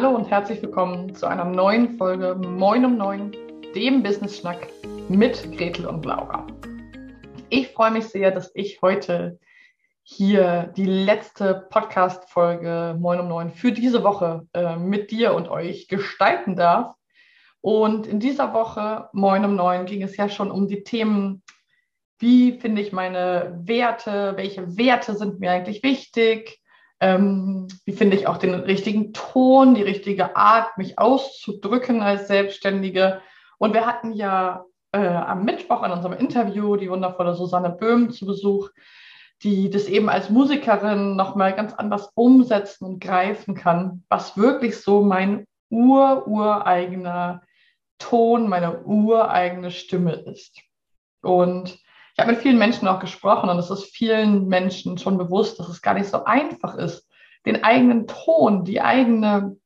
Hallo und herzlich willkommen zu einer neuen Folge Moin um Neun, dem Business Schnack mit Gretel und Laura. Ich freue mich sehr, dass ich heute hier die letzte Podcast-Folge Moin um Neun für diese Woche äh, mit dir und euch gestalten darf. Und in dieser Woche Moin um Neun ging es ja schon um die Themen, wie finde ich meine Werte, welche Werte sind mir eigentlich wichtig, ähm, wie finde ich auch den richtigen Ton, die richtige Art, mich auszudrücken als Selbstständige. Und wir hatten ja äh, am Mittwoch in unserem Interview die wundervolle Susanne Böhm zu Besuch, die das eben als Musikerin nochmal ganz anders umsetzen und greifen kann, was wirklich so mein ur-ureigener Ton, meine ureigene Stimme ist. Und ich habe mit vielen Menschen auch gesprochen und es ist vielen Menschen schon bewusst, dass es gar nicht so einfach ist, den eigenen Ton, die eigene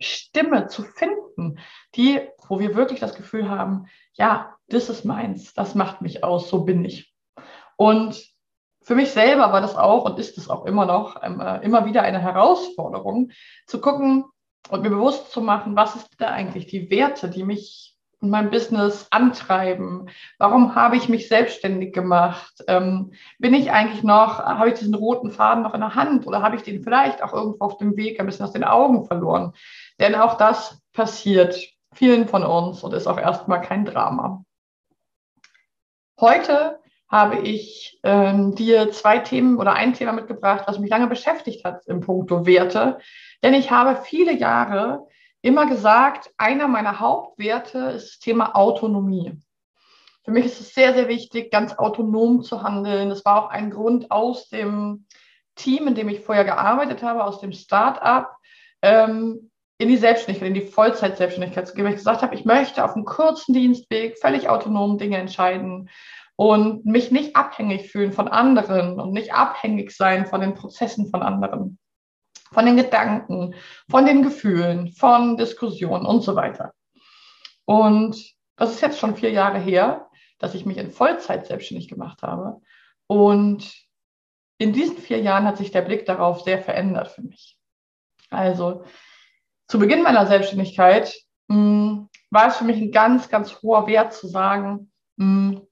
Stimme zu finden, die, wo wir wirklich das Gefühl haben, ja, das ist meins, das macht mich aus, so bin ich. Und für mich selber war das auch und ist es auch immer noch ähm, äh, immer wieder eine Herausforderung, zu gucken und mir bewusst zu machen, was ist da eigentlich die Werte, die mich und mein Business antreiben? Warum habe ich mich selbstständig gemacht? Ähm, bin ich eigentlich noch, habe ich diesen roten Faden noch in der Hand oder habe ich den vielleicht auch irgendwo auf dem Weg ein bisschen aus den Augen verloren? Denn auch das passiert vielen von uns und ist auch erstmal kein Drama. Heute habe ich ähm, dir zwei Themen oder ein Thema mitgebracht, was mich lange beschäftigt hat im Punkto Werte. Denn ich habe viele Jahre immer gesagt, einer meiner Hauptwerte ist das Thema Autonomie. Für mich ist es sehr, sehr wichtig, ganz autonom zu handeln. Das war auch ein Grund aus dem Team, in dem ich vorher gearbeitet habe, aus dem Start-up, ähm, in die Selbstständigkeit, in die Vollzeit-Selbstständigkeit zu gehen, weil ich gesagt habe, ich möchte auf einem kurzen Dienstweg völlig autonom Dinge entscheiden und mich nicht abhängig fühlen von anderen und nicht abhängig sein von den Prozessen von anderen von den Gedanken, von den Gefühlen, von Diskussionen und so weiter. Und das ist jetzt schon vier Jahre her, dass ich mich in Vollzeit selbstständig gemacht habe. Und in diesen vier Jahren hat sich der Blick darauf sehr verändert für mich. Also zu Beginn meiner Selbstständigkeit mh, hm, war es für mich ein ganz, ganz hoher Wert zu sagen, mh, hm,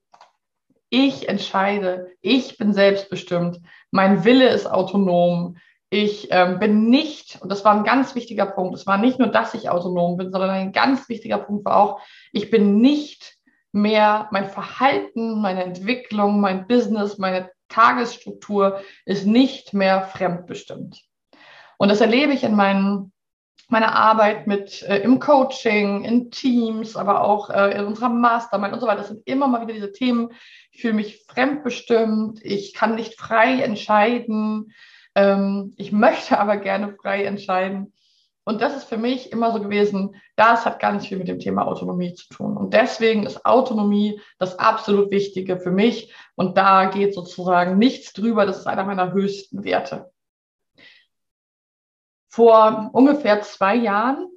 ich entscheide, ich bin selbstbestimmt, mein Wille ist autonom, ich ähm, bin nicht, und das war ein ganz wichtiger Punkt, es war nicht nur, dass ich autonom bin, sondern ein ganz wichtiger Punkt war auch, ich bin nicht mehr mein Verhalten, meine Entwicklung, mein Business, meine Tagesstruktur ist nicht mehr fremdbestimmt. Und das erlebe ich in meinen, meiner Arbeit mit äh, im Coaching, in Teams, aber auch äh, in unserer Mastermind und so weiter. Das sind immer mal wieder diese Themen. Ich fühle mich fremdbestimmt, ich kann nicht frei entscheiden. Ähm, ich möchte aber gerne frei entscheiden. Und das ist für mich immer so gewesen, das hat ganz viel mit dem Thema Autonomie zu tun. Und deswegen ist Autonomie das absolut Wichtige für mich. Und da geht sozusagen nichts drüber. Das ist einer meiner höchsten Werte. Vor ungefähr zwei Jahren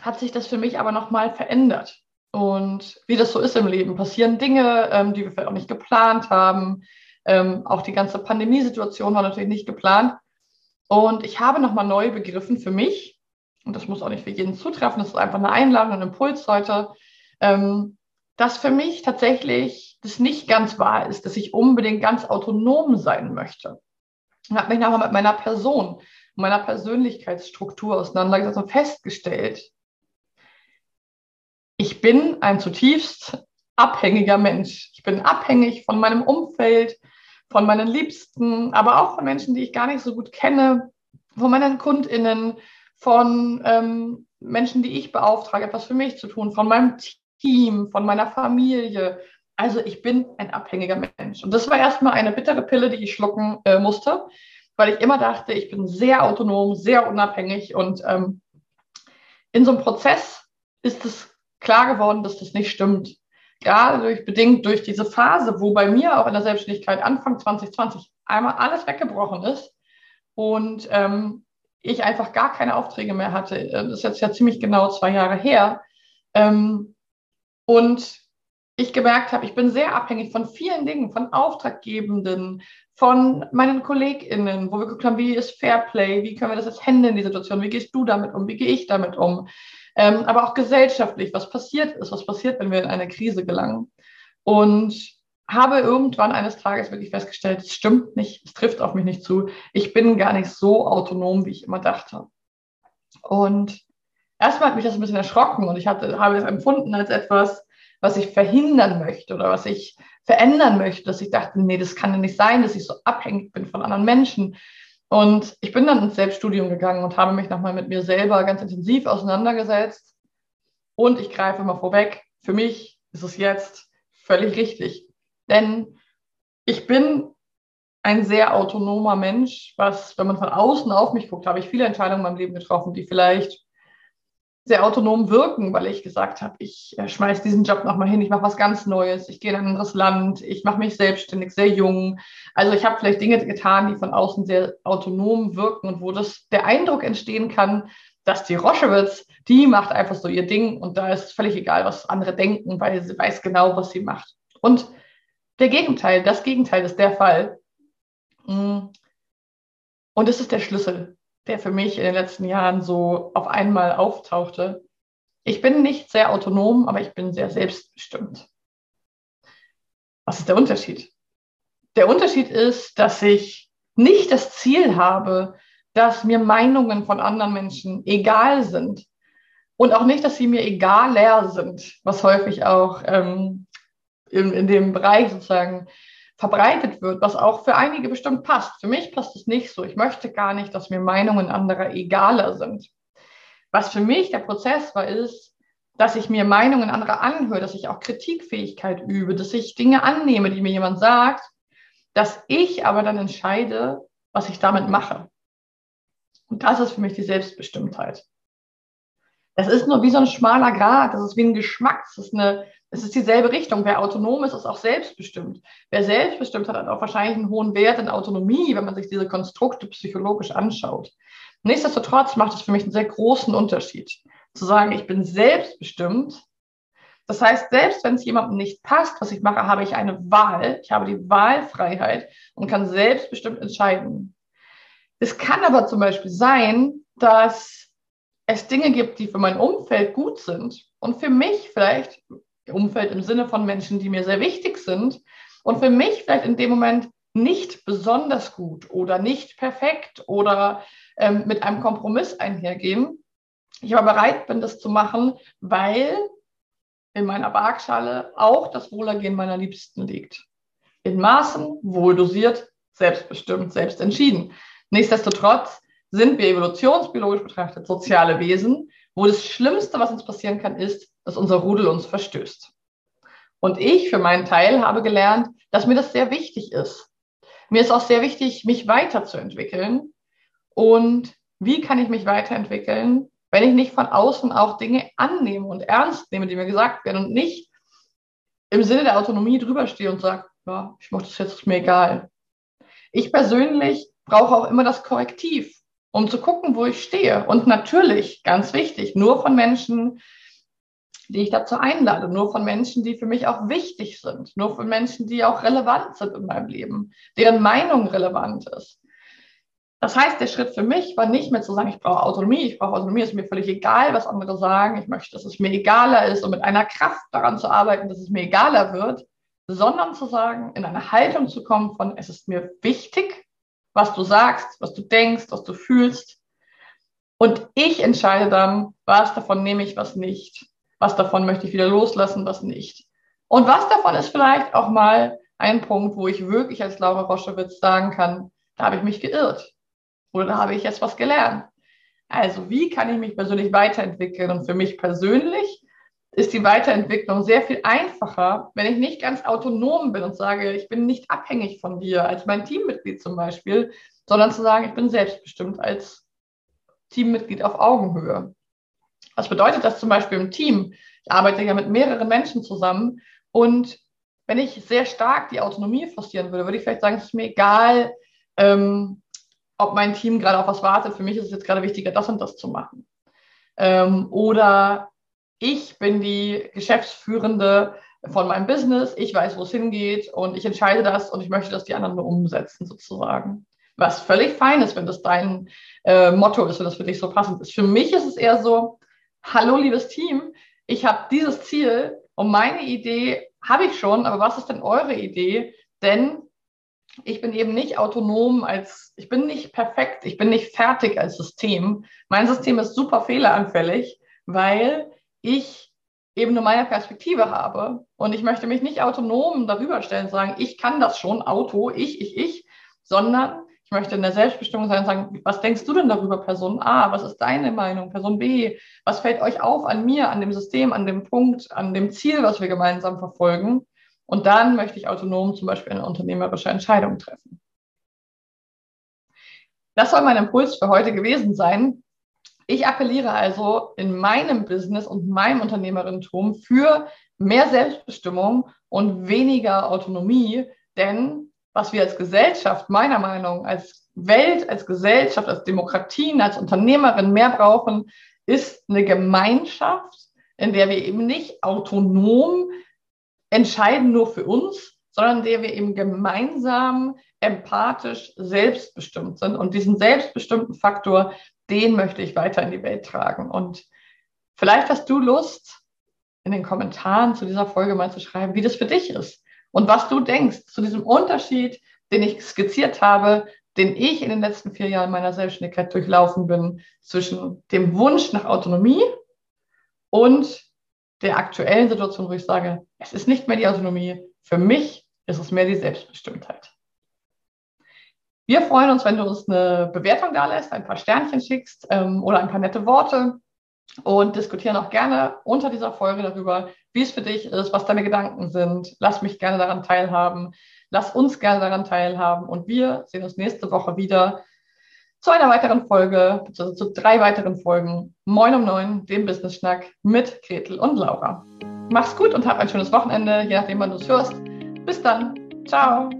hat sich das für mich aber nochmal verändert. Und wie das so ist im Leben, passieren Dinge, ähm, die wir vielleicht auch nicht geplant haben. Ähm, auch die ganze Pandemiesituation war natürlich nicht geplant. Und ich habe nochmal neu begriffen für mich, und das muss auch nicht für jeden zutreffen, das ist einfach eine Einladung, ein Impuls heute, ähm, dass für mich tatsächlich das nicht ganz wahr ist, dass ich unbedingt ganz autonom sein möchte. Ich habe mich nochmal mit meiner Person, meiner Persönlichkeitsstruktur auseinandergesetzt und festgestellt, ich bin ein zutiefst abhängiger Mensch. Ich bin abhängig von meinem Umfeld, von meinen Liebsten, aber auch von Menschen, die ich gar nicht so gut kenne, von meinen KundInnen, von ähm, Menschen, die ich beauftrage, etwas für mich zu tun, von meinem Team, von meiner Familie. Also ich bin ein abhängiger Mensch. Und das war erstmal eine bittere Pille, die ich schlucken äh, musste, weil ich immer dachte, ich bin sehr autonom, sehr unabhängig. Und ähm, in so einem Prozess ist es klar geworden, dass das nicht stimmt gerade durch, bedingt durch diese Phase, wo bei mir auch in der Selbstständigkeit Anfang 2020 einmal alles weggebrochen ist und ähm, ich einfach gar keine Aufträge mehr hatte. Das ist jetzt ja ziemlich genau zwei Jahre her. Ähm, und ich gemerkt habe, ich bin sehr abhängig von vielen Dingen, von Auftraggebenden, von meinen KollegInnen, wo wir geguckt haben, wie ist Fairplay, wie können wir das jetzt handeln, die Situation, wie gehst du damit um, wie gehe ich damit um, ähm, aber auch gesellschaftlich, was passiert ist, was passiert, wenn wir in eine Krise gelangen. Und habe irgendwann eines Tages wirklich festgestellt, es stimmt nicht, es trifft auf mich nicht zu. Ich bin gar nicht so autonom, wie ich immer dachte. Und erstmal hat mich das ein bisschen erschrocken und ich hatte, habe es empfunden als etwas, was ich verhindern möchte oder was ich verändern möchte, dass ich dachte, nee, das kann ja nicht sein, dass ich so abhängig bin von anderen Menschen. Und ich bin dann ins Selbststudium gegangen und habe mich nochmal mit mir selber ganz intensiv auseinandergesetzt. Und ich greife mal vorweg, für mich ist es jetzt völlig richtig. Denn ich bin ein sehr autonomer Mensch, was, wenn man von außen auf mich guckt, habe ich viele Entscheidungen in meinem Leben getroffen, die vielleicht sehr autonom wirken, weil ich gesagt habe, ich äh, schmeiße diesen Job nochmal hin, ich mache was ganz Neues, ich gehe in ein anderes Land, ich mache mich selbstständig, sehr jung. Also ich habe vielleicht Dinge getan, die von außen sehr autonom wirken und wo das der Eindruck entstehen kann, dass die Roschewitz, die macht einfach so ihr Ding und da ist es völlig egal, was andere denken, weil sie weiß genau, was sie macht. Und der Gegenteil, das Gegenteil ist der Fall. Mm. Und das ist der Schlüssel der für mich in den letzten Jahren so auf einmal auftauchte. Ich bin nicht sehr autonom, aber ich bin sehr selbstbestimmt. Was ist der Unterschied? Der Unterschied ist, dass ich nicht das Ziel habe, dass mir Meinungen von anderen Menschen egal sind und auch nicht, dass sie mir egaler sind, was häufig auch ähm, in, in dem Bereich sozusagen verbreitet wird, was auch für einige bestimmt passt. Für mich passt es nicht so. Ich möchte gar nicht, dass mir Meinungen anderer egaler sind. Was für mich der Prozess war, ist, dass ich mir Meinungen anderer anhöre, dass ich auch Kritikfähigkeit übe, dass ich Dinge annehme, die mir jemand sagt, dass ich aber dann entscheide, was ich damit mache. Und das ist für mich die Selbstbestimmtheit. Das ist nur wie so ein schmaler Grat, das ist wie ein Geschmack, das ist eine, es ist dieselbe Richtung. Wer autonom ist, ist auch selbstbestimmt. Wer selbstbestimmt hat, hat auch wahrscheinlich einen hohen Wert in Autonomie, wenn man sich diese Konstrukte psychologisch anschaut. Nichtsdestotrotz macht es für mich einen sehr großen Unterschied, zu sagen, ich bin selbstbestimmt. Das heißt, selbst wenn es jemandem nicht passt, was ich mache, habe ich eine Wahl. Ich habe die Wahlfreiheit und kann selbstbestimmt entscheiden. Es kann aber zum Beispiel sein, dass es Dinge gibt, die für mein Umfeld gut sind und für mich vielleicht Umfeld im Sinne von Menschen, die mir sehr wichtig sind und für mich vielleicht in dem Moment nicht besonders gut oder nicht perfekt oder ähm, mit einem Kompromiss einhergehen. Ich aber bereit bin, das zu machen, weil in meiner Waagschale auch das Wohlergehen meiner Liebsten liegt. In Maßen, wohl dosiert, selbstbestimmt, selbst entschieden. Nichtsdestotrotz sind wir evolutionsbiologisch betrachtet soziale Wesen, wo das Schlimmste, was uns passieren kann, ist, dass unser Rudel uns verstößt. Und ich für meinen Teil habe gelernt, dass mir das sehr wichtig ist. Mir ist auch sehr wichtig, mich weiterzuentwickeln. Und wie kann ich mich weiterentwickeln, wenn ich nicht von außen auch Dinge annehme und ernst nehme, die mir gesagt werden und nicht im Sinne der Autonomie drüber stehe und sage, ja, ich mache das jetzt, ist mir egal. Ich persönlich brauche auch immer das Korrektiv, um zu gucken, wo ich stehe. Und natürlich, ganz wichtig, nur von Menschen, die ich dazu einlade, nur von Menschen, die für mich auch wichtig sind, nur von Menschen, die auch relevant sind in meinem Leben, deren Meinung relevant ist. Das heißt, der Schritt für mich war nicht mehr zu sagen, ich brauche Autonomie, ich brauche Autonomie, ist mir völlig egal, was andere sagen, ich möchte, dass es mir egaler ist und mit einer Kraft daran zu arbeiten, dass es mir egaler wird, sondern zu sagen, in eine Haltung zu kommen von, es ist mir wichtig, was du sagst, was du denkst, was du fühlst. Und ich entscheide dann, was davon nehme ich, was nicht was davon möchte ich wieder loslassen, was nicht. Und was davon ist vielleicht auch mal ein Punkt, wo ich wirklich als Laura Roschewitz sagen kann, da habe ich mich geirrt oder da habe ich jetzt was gelernt. Also wie kann ich mich persönlich weiterentwickeln? Und für mich persönlich ist die Weiterentwicklung sehr viel einfacher, wenn ich nicht ganz autonom bin und sage, ich bin nicht abhängig von dir als mein Teammitglied zum Beispiel, sondern zu sagen, ich bin selbstbestimmt als Teammitglied auf Augenhöhe. Was bedeutet das zum Beispiel im Team? Ich arbeite ja mit mehreren Menschen zusammen und wenn ich sehr stark die Autonomie forcieren würde, würde ich vielleicht sagen, es ist mir egal, ähm, ob mein Team gerade auf was wartet. Für mich ist es jetzt gerade wichtiger, das und das zu machen. Ähm, oder ich bin die Geschäftsführende von meinem Business, ich weiß, wo es hingeht und ich entscheide das und ich möchte, dass die anderen nur umsetzen sozusagen. Was völlig fein ist, wenn das dein äh, Motto ist, wenn das für dich so passend ist. Für mich ist es eher so, hallo liebes Team, ich habe dieses Ziel und meine Idee habe ich schon, aber was ist denn eure Idee? Denn ich bin eben nicht autonom als, ich bin nicht perfekt, ich bin nicht fertig als System. Mein System ist super fehleranfällig, weil ich eben nur meine Perspektive habe. Und ich möchte mich nicht autonom darüber stellen, sagen, ich kann das schon, Auto, ich, ich, ich, sondern möchte in der Selbstbestimmung sein und sagen, was denkst du denn darüber, Person A? Was ist deine Meinung, Person B? Was fällt euch auf an mir, an dem System, an dem Punkt, an dem Ziel, was wir gemeinsam verfolgen? Und dann möchte ich autonom zum Beispiel eine unternehmerische Entscheidung treffen. Das soll mein Impuls für heute gewesen sein. Ich appelliere also in meinem Business und meinem Unternehmerinnentum für mehr Selbstbestimmung und weniger Autonomie, denn was wir als Gesellschaft, meiner Meinung, als Welt, als Gesellschaft, als Demokratien, als Unternehmerin mehr brauchen, ist eine Gemeinschaft, in der wir eben nicht autonom entscheiden nur für uns, sondern der wir eben gemeinsam empathisch selbstbestimmt sind. Und diesen selbstbestimmten Faktor, den möchte ich weiter in die Welt tragen. Und vielleicht hast du Lust, in den Kommentaren zu dieser Folge mal zu schreiben, wie das für dich ist und was du denkst zu diesem Unterschied, den ich skizziert habe, den ich in den letzten vier Jahren meiner Selbstständigkeit durchlaufen bin, zwischen dem Wunsch nach Autonomie und der aktuellen Situation, wo ich sage, es ist nicht mehr die Autonomie, für mich ist es mehr die Selbstbestimmtheit. Wir freuen uns, wenn du uns eine Bewertung da lässt, ein paar Sternchen schickst ähm, oder ein paar nette Worte und diskutieren auch gerne unter dieser Folge darüber, wie es für dich ist, was deine Gedanken sind. Lass mich gerne daran teilhaben. Lass uns gerne daran teilhaben. Und wir sehen uns nächste Woche wieder zu einer weiteren Folge, beziehungsweise zu drei weiteren Folgen Moin um Neun, dem Business Schnack mit Gretel und Laura. Mach's gut und hab ein schönes Wochenende, je nachdem, wann du es hörst. Bis dann. Ciao.